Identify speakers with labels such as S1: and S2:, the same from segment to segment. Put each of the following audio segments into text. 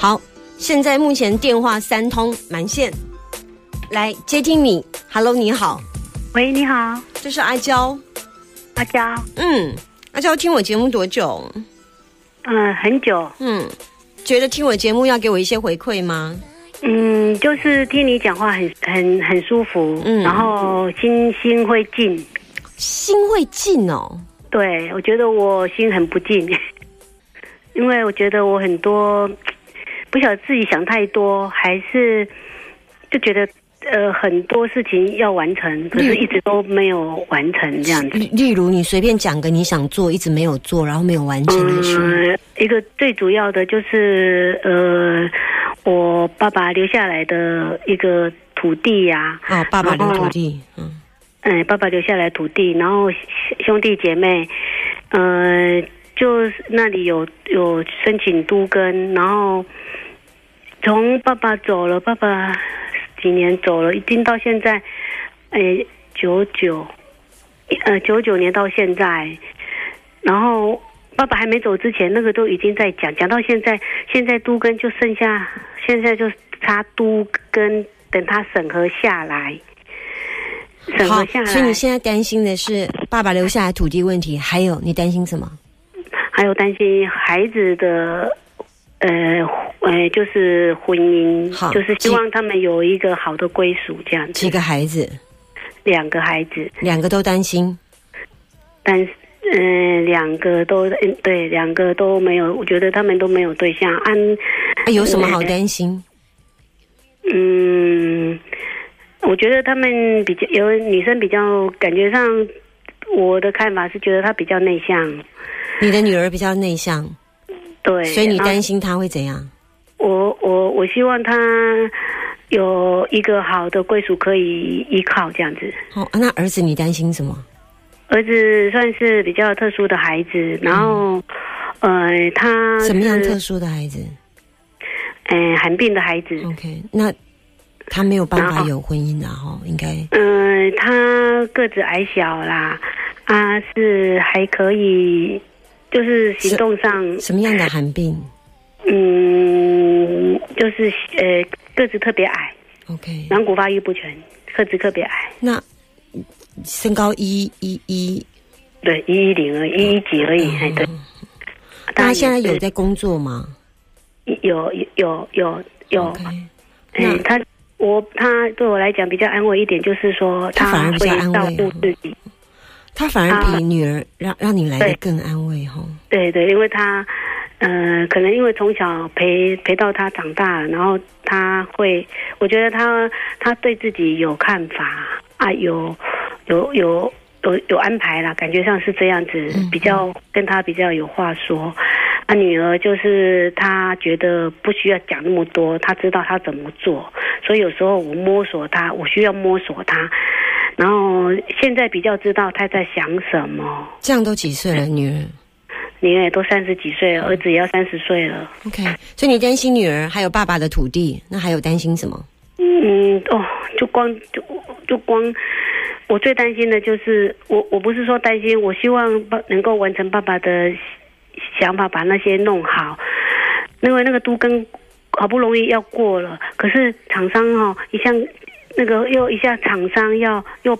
S1: 好，现在目前电话三通满线，来接听你。Hello，你好，
S2: 喂，你好，
S1: 这是阿娇。
S2: 阿娇，
S1: 嗯，阿娇听我节目多久？
S2: 嗯，很久。
S1: 嗯，觉得听我节目要给我一些回馈吗？
S2: 嗯，就是听你讲话很很很舒服，
S1: 嗯
S2: 然后心心会静。
S1: 心会静哦。
S2: 对，我觉得我心很不静，因为我觉得我很多不晓得自己想太多，还是就觉得呃很多事情要完成，可是一直都没有完成这样子。
S1: 例例如，你随便讲个你想做一直没有做，然后没有完成的事。
S2: 嗯，一个最主要的就是呃，我爸爸留下来的一个土地呀、
S1: 哦，爸爸留土地，嗯，
S2: 嗯，爸爸留下来土地，然后兄兄弟姐妹，呃，就是那里有有申请都根，然后从爸爸走了，爸爸几年走了，已经到现在，哎，九九，呃，九九年到现在，然后爸爸还没走之前，那个都已经在讲，讲到现在，现在都跟就剩下，现在就差都跟，等他审核下来。审
S1: 好
S2: 核下，来，
S1: 所以你现在担心的是爸爸留下来土地问题，还有你担心什么？
S2: 还有担心孩子的，呃呃，就是婚姻
S1: 好，
S2: 就是希望他们有一个好的归属，这样子。
S1: 几个孩子，
S2: 两个孩子，
S1: 两个都担心。
S2: 但是嗯、两个都嗯对，两个都没有，我觉得他们都没有对象。安
S1: 啊有什么好担心？
S2: 嗯，我觉得他们比较有女生比较感觉上，我的看法是觉得她比较内向，
S1: 你的女儿比较内向，
S2: 对，
S1: 所以你担心她会怎样？
S2: 我我我希望他有一个好的归属可以依靠，这样子。
S1: 哦，啊那儿子你担心什么？
S2: 儿子算是比较特殊的孩子，然后，呃，他
S1: 什么样特殊的孩子
S2: 呃寒病的孩子
S1: ，？OK，那他没有办法有婚姻的哈，应该
S2: 嗯、他个子矮小啦，啊是还可以，就是行动上，
S1: 什么样的寒病
S2: 嗯，就是呃个子特别矮
S1: ，？OK，
S2: 软骨发育不全，个子特别矮。
S1: 那身高一一一，
S2: 对，一一零而已，一一几而已，哎，对。
S1: 那他现在有
S2: 在
S1: 在工作吗
S2: 有有有有有他我他对我来讲比较安慰一点，就是说
S1: 他反而比
S2: 会
S1: 较安慰
S2: 照顾自己。
S1: 他反而比女儿让让你来的更安慰哈。
S2: 对对，因为他呃，可能因为从小陪陪到他长大，然后他会，我觉得他他对自己有看法啊，有有有。有有安排啦，感觉上是这样子，
S1: 嗯
S2: 比较跟他比较有话说。啊，女儿就是她觉得不需要讲那么多，她知道她怎么做，所以有时候我摸索她，我需要摸索她，然后现在比较知道她在想什么。
S1: 这样都几岁了，女儿
S2: 女儿也都三十几岁了，儿子也要三十岁了。
S1: ？OK，所以你担心女儿还有爸爸的土地，那还有担心什么？
S2: 嗯，哦，就光就就光，我最担心的就是我我不是说担心，我希望爸能够完成爸爸的想法，把那些弄好。因为那个都跟好不容易要过了，可是厂商哦，一向那个又一下厂商要又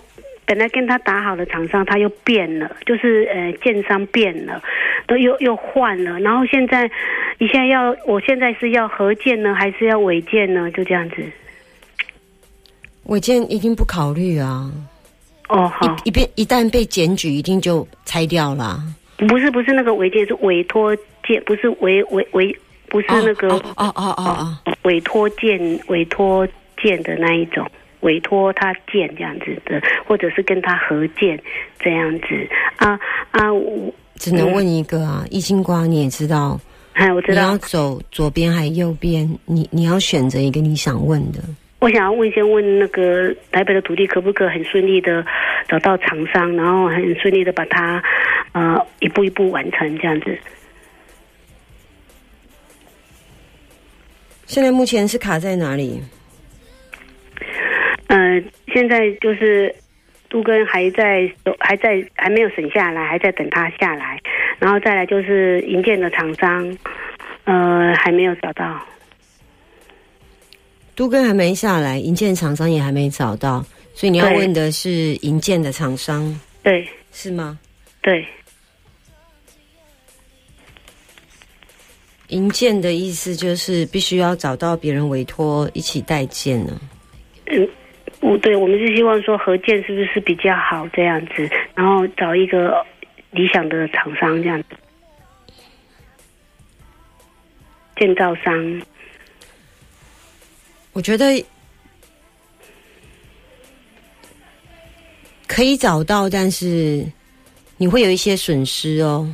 S2: 本来跟他打好的厂商他又变了，就是呃建商变了，都又又换了，然后现在你现在要我现在是要合建呢，还是要违建呢？就这样子。
S1: 违建一定不考虑啊，
S2: 哦，好，
S1: 一一边一旦被检举，一定就拆掉了啊。
S2: 不是不是那个违建，是委托建，不是委委委，不是那个
S1: 哦哦哦哦哦，
S2: 委托建委托建的那一种，委托他建这样子的，或者是跟他合建这样子啊啊，我
S1: 只能问一个啊，易经光你也知道，
S2: 哎，我知
S1: 你要，走左边还右边，你你要选择一个你想问的。
S2: 我想要问，先问那个台北的土地可不可以很顺利的找到厂商，然后很顺利的把它呃一步一步完成这样子。
S1: 现在目前是卡在哪里？
S2: 呃，现在就是都根还在还在还没有审下来，还在等他下来，然后再来就是营建的厂商，呃，还没有找到。
S1: 都根还没下来，银建厂商也还没找到，所以你要
S2: 对
S1: 问的是银建的厂商
S2: 对
S1: 是吗？
S2: 对，
S1: 银建的意思就是必须要找到别人委托一起代建呢。
S2: 嗯，我对我们是希望说合建是不是比较好这样子，然后找一个理想的厂商这样子，建造商。
S1: 我觉得可以找到，但是你会有一些损失哦，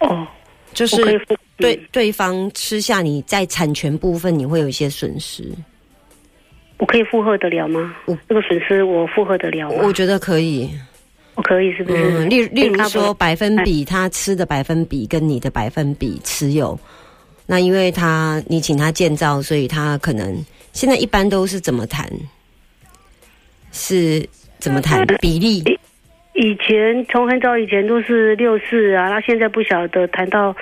S2: 哦，
S1: 就是对对方吃下你在产权部分，你会有一些损失。
S2: 我可以负荷得了吗
S1: 我？
S2: 这个损失我负荷得了吗？
S1: 我觉得可以，
S2: 我可以是不是？
S1: 嗯，例例如
S2: 他
S1: 说百分比，他吃的百分比跟你的百分比持有，那因为他你请他建造，所以他可能现在一般都是怎么谈？是怎么谈比例？
S2: 以前从很早以前都是六四啊，那现在不晓得谈到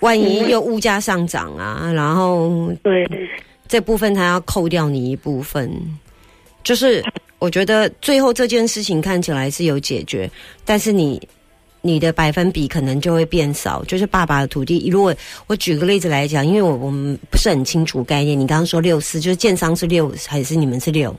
S1: 万一又物价上涨啊，然后
S2: 对
S1: 这部分他要扣掉你一部分，就是我觉得最后这件事情看起来是有解决，但是你你的百分比可能就会变少。就是爸爸的土地，如果我举个例子来讲，因为我我们不是很清楚概念，你刚刚说六四，就是建商是六还是你们是六？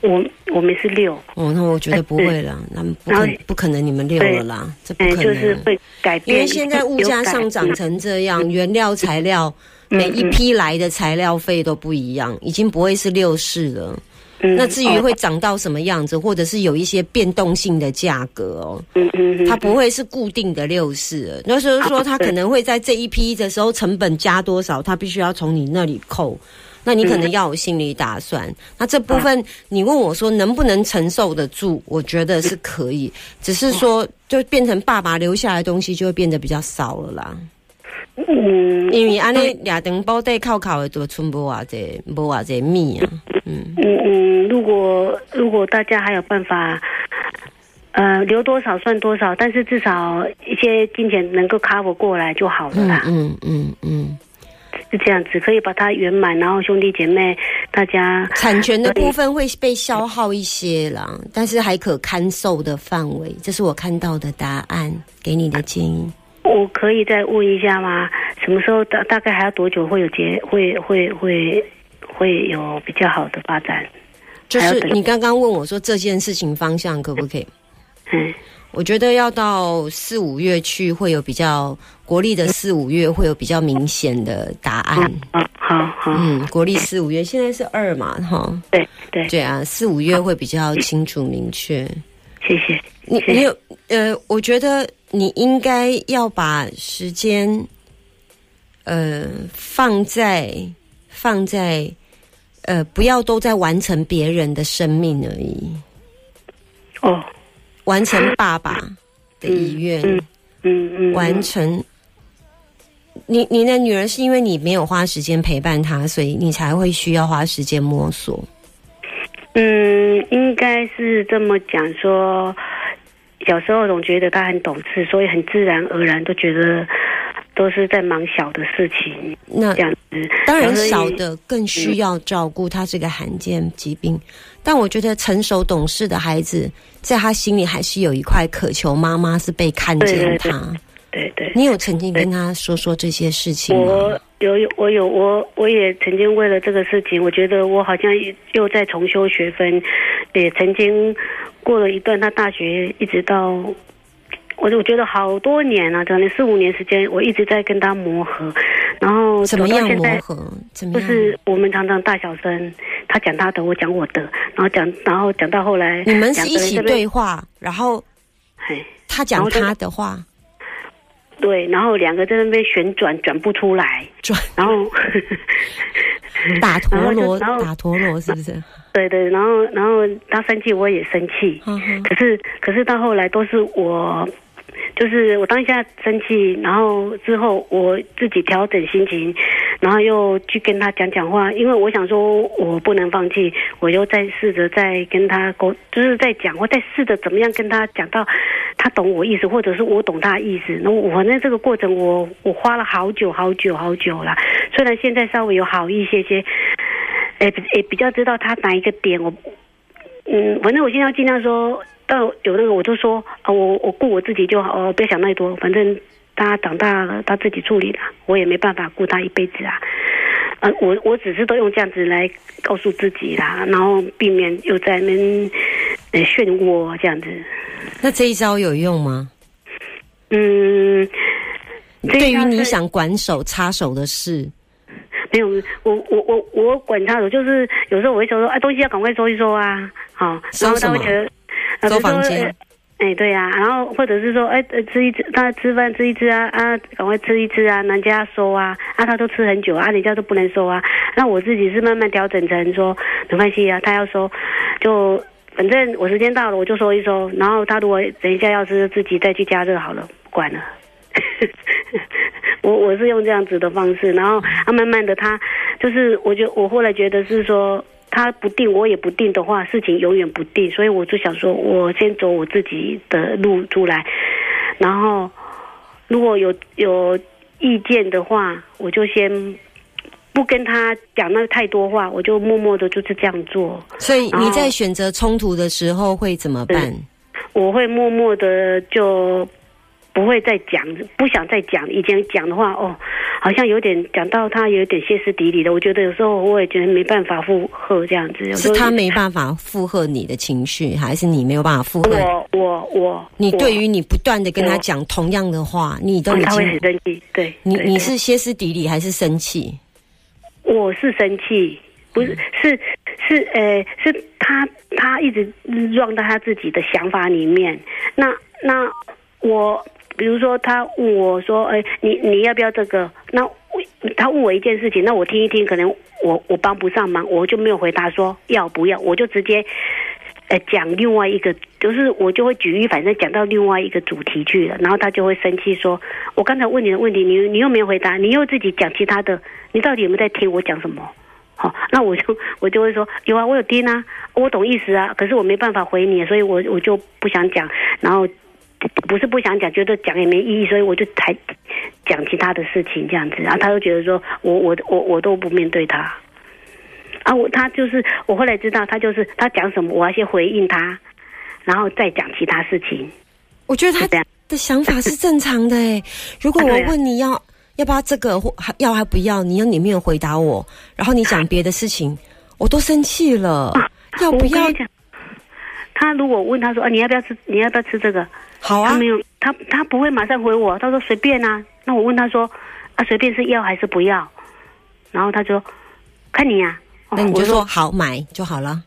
S2: 我我们是六，
S1: 哦，那我觉得不会了，那不可不可能你们六了啦，这不
S2: 哎，
S1: 可能。
S2: 就是会改变，
S1: 因为现在物价上涨成这样，原料材料
S2: 嗯
S1: 每一批来的材料费都不一样，已经不会是六市了。
S2: 嗯
S1: 那至于
S2: 哦
S1: 会涨到什么样子，或者是有一些变动性的价格哦，
S2: 嗯嗯嗯，
S1: 它不会是固定的六市了。那就是说，它可能会在这一批的时候成本加多少，它必须要从你那里扣。那你可能要有心理打算。那这部分你问我说能不能承受得住？我觉得是可以，只是说就变成爸爸留下来的东西就会变得比较少了啦。
S2: 嗯
S1: 因为安尼俩等包底靠靠的都存无偌济，无偌济米啊。嗯，
S2: 嗯嗯，如果如果大家还有办法。呃，留多少算多少，但是至少一些金钱能够 cover 过来就好了
S1: 嗯
S2: 啦，
S1: 嗯嗯嗯，
S2: 是这样子，可以把它圆满，然后兄弟姐妹大家
S1: 产权的部分会被消耗一些啦，但是还可堪受的范围，这是我看到的答案，给你的建议。
S2: 我可以再问一下吗？什么时候大大概还要多久会有结会会会会有比较好的发展？
S1: 就是你刚刚问我说这件事情方向可不可以？
S2: 嗯
S1: 我觉得要到四五月去会有比较国历的四五月会有比较明显的答案。
S2: 好好好，
S1: 嗯，国历四五月现在是二嘛，哈，
S2: 对对，
S1: 对啊，四五月会比较清楚明确。
S2: 谢谢。
S1: 你你有呃，我觉得你应该要把时间呃放在放在呃，不要都在完成别人的生命而已，
S2: 哦，
S1: 完成爸爸的遗愿，
S2: 嗯嗯嗯，
S1: 完成。你你的女儿是因为你没有花时间陪伴她，所以你才会需要花时间摸索。
S2: 嗯，应该是这么讲说，小时候总觉得他很懂事，所以很自然而然都觉得都是在忙小的事情
S1: 那
S2: 这样子。
S1: 当然，小的更需要照顾，他是个罕见疾病。但我觉得成熟懂事的孩子，在他心里还是有一块渴求妈妈是被看见他。
S2: 对对，
S1: 你有曾经跟他说说这些事情吗
S2: 我？有有我有我我也曾经为了这个事情，我觉得我好像又在重修学分，也曾经过了一段他大学一直到。我我觉得好多年了、可能四五年时间，我一直在跟他磨合，然后
S1: 怎么样磨合？怎么
S2: 就？是我们常常大小声，他讲他的，我讲我的，然后讲，然后讲到后来，
S1: 你们是一起对话，然后
S2: 嘿，
S1: 他讲他的话，
S2: 对，然后两个在那边旋转，转不出来，
S1: 转。
S2: 然后，
S1: 打陀螺，
S2: 然后就
S1: 打陀螺是不是？
S2: 对对，然后然后他生气，我也生气，
S1: 嗯
S2: 可是可是到后来都是我，就是我当下生气，然后之后我自己调整心情，然后又去跟他讲讲话，因为我想说我不能放弃，我又再试着再跟他沟，就是在讲，我再试着怎么样跟他讲到他懂我意思，或者是我懂他意思。那我反正这个过程我我花了好久好久好久了，虽然现在稍微有好一些些。哎，也比较知道他哪一个点，我嗯，反正我现在尽量说到有那个，我就说啊，我我顾我自己就好，哦，不要想太多，反正他长大了，他自己处理了，我也没办法顾他一辈子啊。呃，我我只是都用这样子来告诉自己啦，然后避免又在那呃漩涡这样子。
S1: 那这一招有用吗？
S2: 嗯，
S1: 对于你想管手插手的事，
S2: 没有，我我我我管插手，就是有时候我会说说，啊，东西要赶快收一收啊，好，然后他会觉得
S1: 收房间。
S2: 哎，对呀，然后或者是说，哎，吃一吃，他吃饭吃一吃啊啊，赶快吃一吃啊，人家收啊，啊，他都吃很久啊，人家都不能收啊，那我自己是慢慢调整成说，没关系啊，他要收，就反正我时间到了我就收一收，然后他如果等一下要是，自己再去加热好了，不管了。我我是用这样子的方式，然后啊，慢慢的他就是，我就我后来觉得是说。他不定，我也不定的话，事情永远不定。所以我就想说，我先走我自己的路出来，然后如果有有意见的话，我就先不跟他讲那太多话，我就默默的就是这样做。
S1: 所以你在选择冲突的时候会怎么办？
S2: 我会默默的就。不会再讲，不想再讲。以前讲的话，哦，好像有点讲到他有点歇斯底里的。我觉得有时候我也觉得没办法负荷这样子。
S1: 是他没办法负荷你的情绪，还是你没有办法负荷？
S2: 我我我，
S1: 你对于你不断的跟他讲同样的话，你都已经
S2: 他会很生气。对，
S1: 你你是歇斯底里还是生气？
S2: 我是生气，不是是是呃，是他他一直撞到他自己的想法里面。那那我。比如说，他问我说：“哎，你你要不要这个？”那他问我一件事情，那我听一听，可能我我帮不上忙，我就没有回答说要不要，我就直接呃讲另外一个，就是我就会举一反正讲到另外一个主题去了，然后他就会生气说：“我刚才问你的问题，你你又没有回答，你又自己讲其他的，你到底有没有在听我讲什么？”好，那我就我就会说：“有啊，我有听啊，我懂意思啊，可是我没办法回你，所以我我就不想讲，然后。”不是不想讲，觉得讲也没意义，所以我就才讲其他的事情这样子。然后他就觉得说我我我我都不面对他，啊，我他就是我后来知道他就是他讲什么，我要先回应他，然后再讲其他事情。
S1: 我觉得他的想法是正常的哎。如果我问你要要不要这个或要还不要，你又你没有回答我，然后你讲别的事情，我都生气了。要不要？
S2: 他如果问他说啊，你要不要吃？你要不要吃这个？
S1: 好啊，
S2: 他没有，他他不会马上回我，他说随便啊。那我问他说，啊，随便是要还是不要？然后他说，看你呀。
S1: 那你就说好买就好了。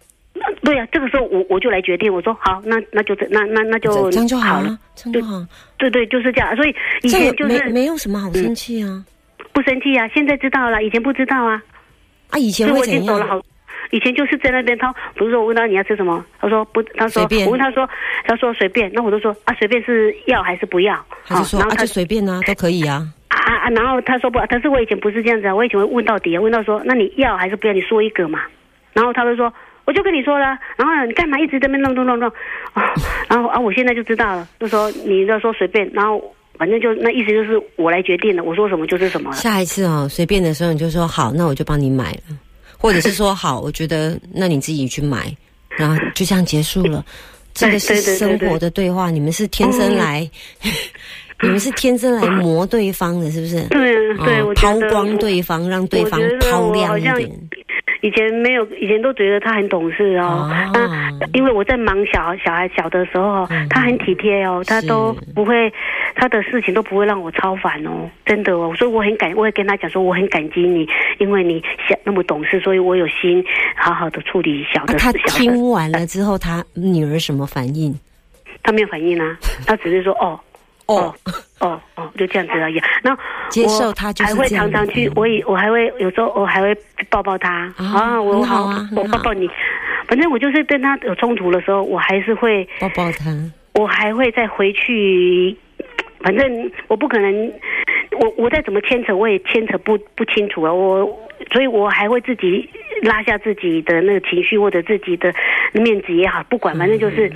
S2: 对呀，这个时候我我就来决定，我说好，那那就这那那那就
S1: 这样就好了，这样就好。
S2: 对对，就是这样。所以以前就是
S1: 没有什么好生气啊，
S2: 不生气啊，现在知道了，以前不知道啊。
S1: 啊，以前我已经走了好？
S2: 以前就是在那边，他比如说我问他你要吃什么，他说不，他说我问他说，他说随便，那我就说啊随便是要还是不要，
S1: 他说啊就随便啊都可以啊
S2: 啊啊，然后他说不，但是我以前不是这样子啊，我以前会问到底啊，问到说那你要还是不要，你说一个嘛，然后他就说我就跟你说了，然后你干嘛一直在那边弄弄弄弄啊，然后啊我现在就知道了，就说你要说随便，然后反正就那意思就是我来决定了，我说什么就是什么。
S1: 下一次哦随便的时候你就说好，那我就帮你买了。或者是说好，我觉得那你自己去买，然后就这样结束了。这个是生活的对话，你们是天生来，你们是天生来磨对方的，是不是？
S2: 对对，
S1: 抛光对方，让对方抛亮一点。
S2: 以前没有，以前都觉得他很懂事哦。啊，因为我在忙小小孩小的时候，他很体贴哦，他都不会，他的事情都不会让我超烦哦，真的哦。所以我很感，我也跟他讲说，我很感激你，因为你想那么懂事，所以我有心好好的处理小的。
S1: 他听完了之后，他女儿什么反应？
S2: 他没有反应啊，他只是说哦。哦哦哦，就这样子而已。那
S1: 接受他
S2: 就是还会常常去，我也我还会有时候我还会抱抱他啊，我好我抱抱你。反正我就是跟他有冲突的时候，我还是会
S1: 抱抱他。
S2: 我还会再回去，反正我不可能，我我再怎么牵扯，我也牵扯不不清楚啊。我所以，我还会自己拉下自己的那个情绪或者自己的面子也好，不管，反正就是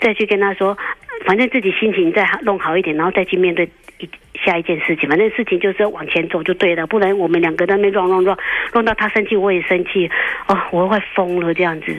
S2: 再去跟他说。反正自己心情再弄好一点，然后再去面对一下一件事情，反正事情就是要往前走就对了，不然我们两个在那边乱乱乱乱到他生气，我也生气，哦，我快疯了这样子。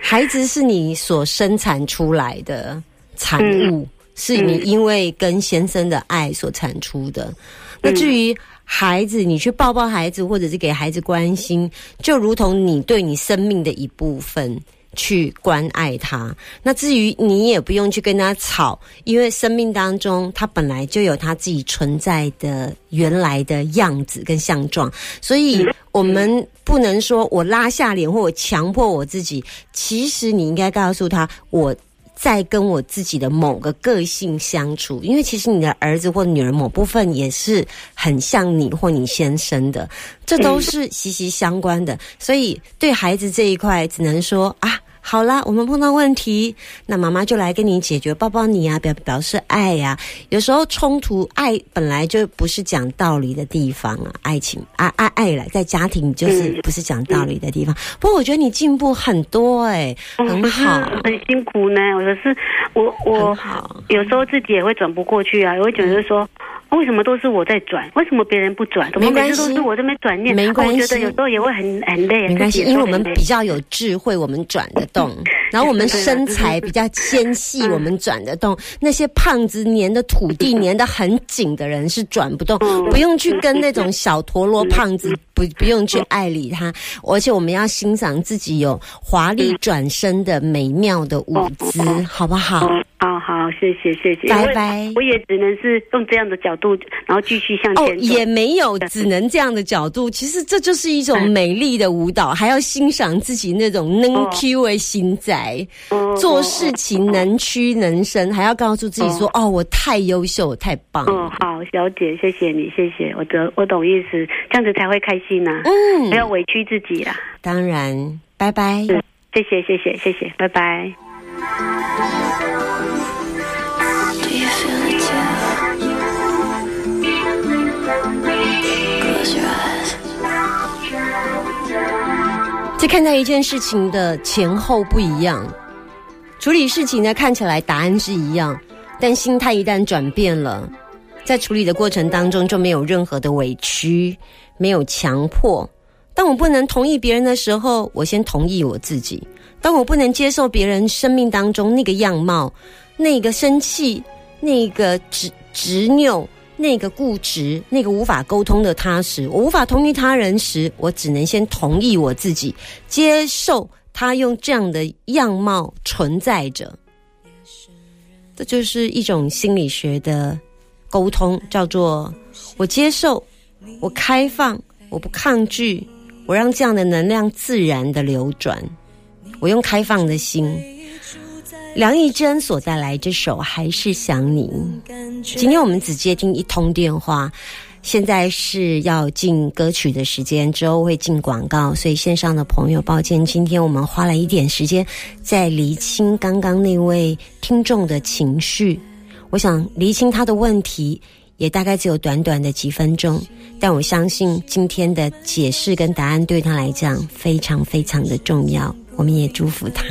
S1: 孩子是你所生产出来的产物，是你因为跟先生的爱所产出的。那至于孩子，你去抱抱孩子，或者是给孩子关心，就如同你对你生命的一部分。去关爱他。那至于你也不用去跟他吵，因为生命当中他本来就有他自己存在的原来的样子跟相状，所以我们不能说我拉下脸或我强迫我自己。其实你应该告诉他，我在跟我自己的某个个性相处，因为其实你的儿子或女儿某部分也是很像你或你先生的，这都是息息相关的。所以对孩子这一块，只能说啊。好啦，我们碰到问题，那妈妈就来跟你解决，抱抱你啊，表表示爱呀。有时候冲突，爱本来就不是讲道理的地方啊，爱情爱爱爱了，在家庭就是不是讲道理的地方。不过我觉得你进步很多哎，很好，
S2: 很辛苦呢。可是我我有时候自己也会转不过去啊，我会觉得说。为什么都是我在转？为什么别人不转？
S1: 没关系，
S2: 都是我这边转念。
S1: 没关系，
S2: 我觉得有时候也会很很累。
S1: 没关系，因为我们比较有智慧，我们转得动。然后我们身材比较纤细，我们转得动。那些胖子粘的土地粘得很紧的人是转不动。不用去跟那种小陀螺胖子，不不用去爱理他。而且我们要欣赏自己有华丽转身的美妙的舞姿，好不好？
S2: 好好，谢谢谢谢，
S1: 拜拜。
S2: 我也只能是用这样的角度，然后继续向前。哦，
S1: 也没有只能这样的角度。其实这就是一种美丽的舞蹈，还要欣赏自己那种能 Q 的心在，做事情能屈能伸，还要告诉自己说：“哦，我太优秀，太棒。”
S2: 哦，好，小姐，谢谢你，谢谢，我得我懂意思，这样子才会开心呐。嗯，不要委屈自己啦。
S1: 当然，拜拜。
S2: 谢谢，谢谢，谢谢，拜拜。
S1: 在看待一件事情的前后不一样，处理事情呢看起来答案是一样，但心态一旦转变了，在处理的过程当中就没有任何的委屈，没有强迫。当我不能同意别人的时候，我先同意我自己；当我不能接受别人生命当中那个样貌、那个生气、那个执执拗。那个固执、那个无法沟通的他时，我无法同意他人时，我只能先同意我自己，接受他用这样的样貌存在着。这就是一种心理学的沟通，叫做我接受，我开放，我不抗拒，我让这样的能量自然的流转，我用开放的心。梁艺珍所带来这首《还是想你》。今天我们只接听一通电话，现在是要进歌曲的时间，之后会进广告，所以线上的朋友，抱歉，今天我们花了一点时间在厘清刚刚那位听众的情绪。我想厘清他的问题，也大概只有短短的几分钟，但我相信今天的解释跟答案对他来讲非常非常的重要。我们也祝福他。